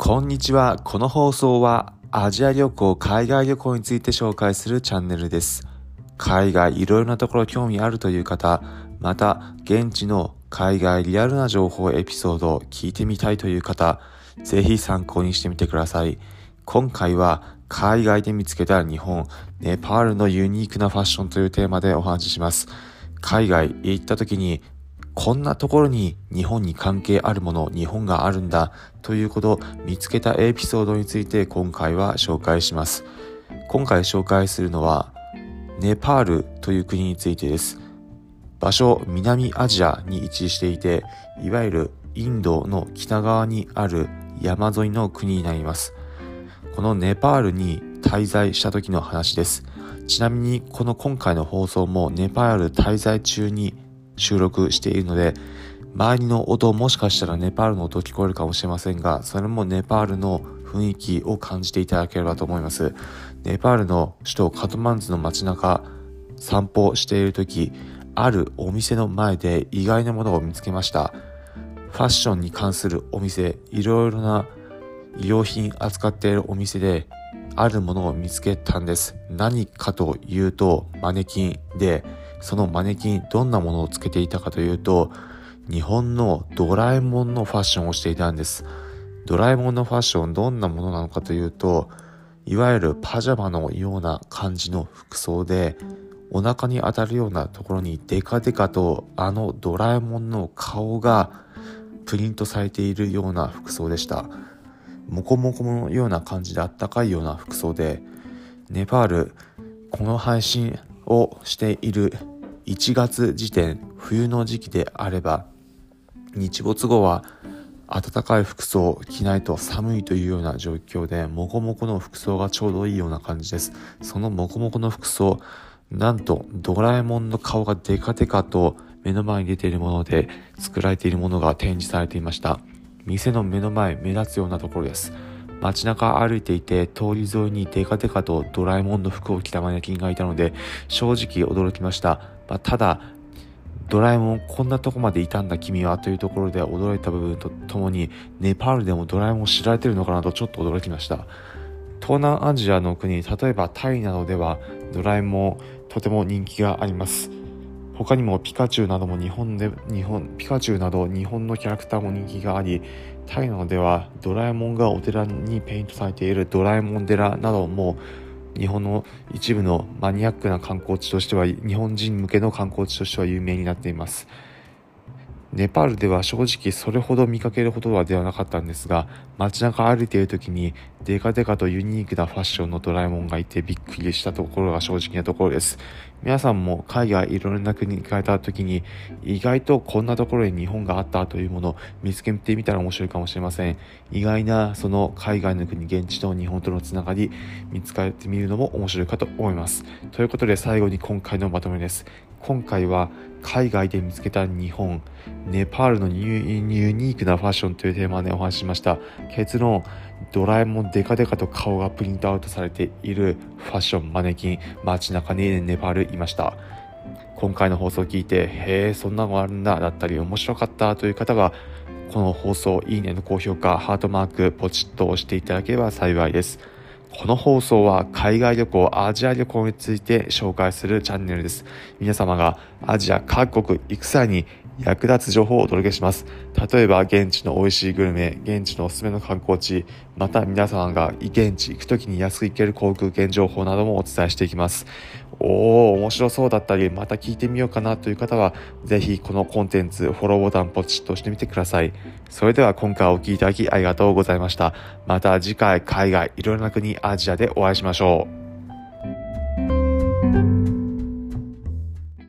こんにちは。この放送はアジア旅行、海外旅行について紹介するチャンネルです。海外いろいろなところ興味あるという方、また現地の海外リアルな情報エピソードを聞いてみたいという方、ぜひ参考にしてみてください。今回は海外で見つけた日本、ネパールのユニークなファッションというテーマでお話しします。海外行った時にこんなところに日本に関係あるもの、日本があるんだということ見つけたエピソードについて今回は紹介します。今回紹介するのはネパールという国についてです。場所、南アジアに位置していて、いわゆるインドの北側にある山沿いの国になります。このネパールに滞在した時の話です。ちなみにこの今回の放送もネパール滞在中に収録しているので、周りの音もしかしたらネパールの音聞こえるかもしれませんが、それもネパールの雰囲気を感じていただければと思います。ネパールの首都カトマンズの街中、散歩している時、あるお店の前で意外なものを見つけました。ファッションに関するお店、いろいろな衣料品扱っているお店で、あるものを見つけたんです。何かというと、マネキンで、そのマネキンどんなものをつけていたかというと日本のドラえもんのファッションをしていたんです。ドラえもんのファッションどんなものなのかというといわゆるパジャマのような感じの服装でお腹に当たるようなところにデカデカとあのドラえもんの顔がプリントされているような服装でした。モコモコのような感じであったかいような服装でネパールこの配信をしている1月時点冬の時期であれば日没後は暖かい服装を着ないと寒いというような状況でモコモコの服装がちょうどいいような感じです。そのモコモコの服装なんとドラえもんの顔がデカデカと目の前に出ているもので作られているものが展示されていました。店の目の前目立つようなところです。街中歩いていて通り沿いにデカデカとドラえもんの服を着たマネキンがいたので正直驚きました、まあ、ただドラえもんこんなとこまでいたんだ君はというところで驚いた部分とともにネパールでもドラえもん知られてるのかなとちょっと驚きました。東南アジアの国例えばタイなどではドラえもんとても人気があります。他にもピカチュウなども日本で日本ピカチュウなど日本のキャラクターも人気がありタイなどではドラえもんがお寺にペイントされているドラえもん寺なども日本の一部のマニアックな観光地としては日本人向けの観光地としては有名になっています。ネパールでは正直それほど見かけるほどはではなかったんですが街中歩いている時にデカデカとユニークなファッションのドラえもんがいてびっくりしたところが正直なところです。皆さんも海外いろいろな国に行かれた時に意外とこんなところに日本があったというものを見つけてみたら面白いかもしれません。意外なその海外の国現地と日本とのつながり見つかってみるのも面白いかと思います。ということで最後に今回のまとめです。今回は海外で見つけた日本ネパールのユニークなファッションというテーマでお話ししました。結論ドラえもんデカデカと顔がプリントアウトされているファッションマネキン街中にネパールいました。今回の放送を聞いてへえそんなのあるんだだったり面白かったという方はこの放送いいねの高評価ハートマークポチッと押していただければ幸いです。この放送は海外旅行、アジア旅行について紹介するチャンネルです。皆様がアジア各国行く際に役立つ情報をお届けします。例えば、現地の美味しいグルメ、現地のおすすめの観光地、また皆様が現地行く時に安く行ける航空券情報などもお伝えしていきます。おお、面白そうだったり、また聞いてみようかなという方は、ぜひこのコンテンツ、フォローボタンポチッと押してみてください。それでは今回お聴きいただきありがとうございました。また次回、海外、いろいろな国、アジアでお会いしましょう。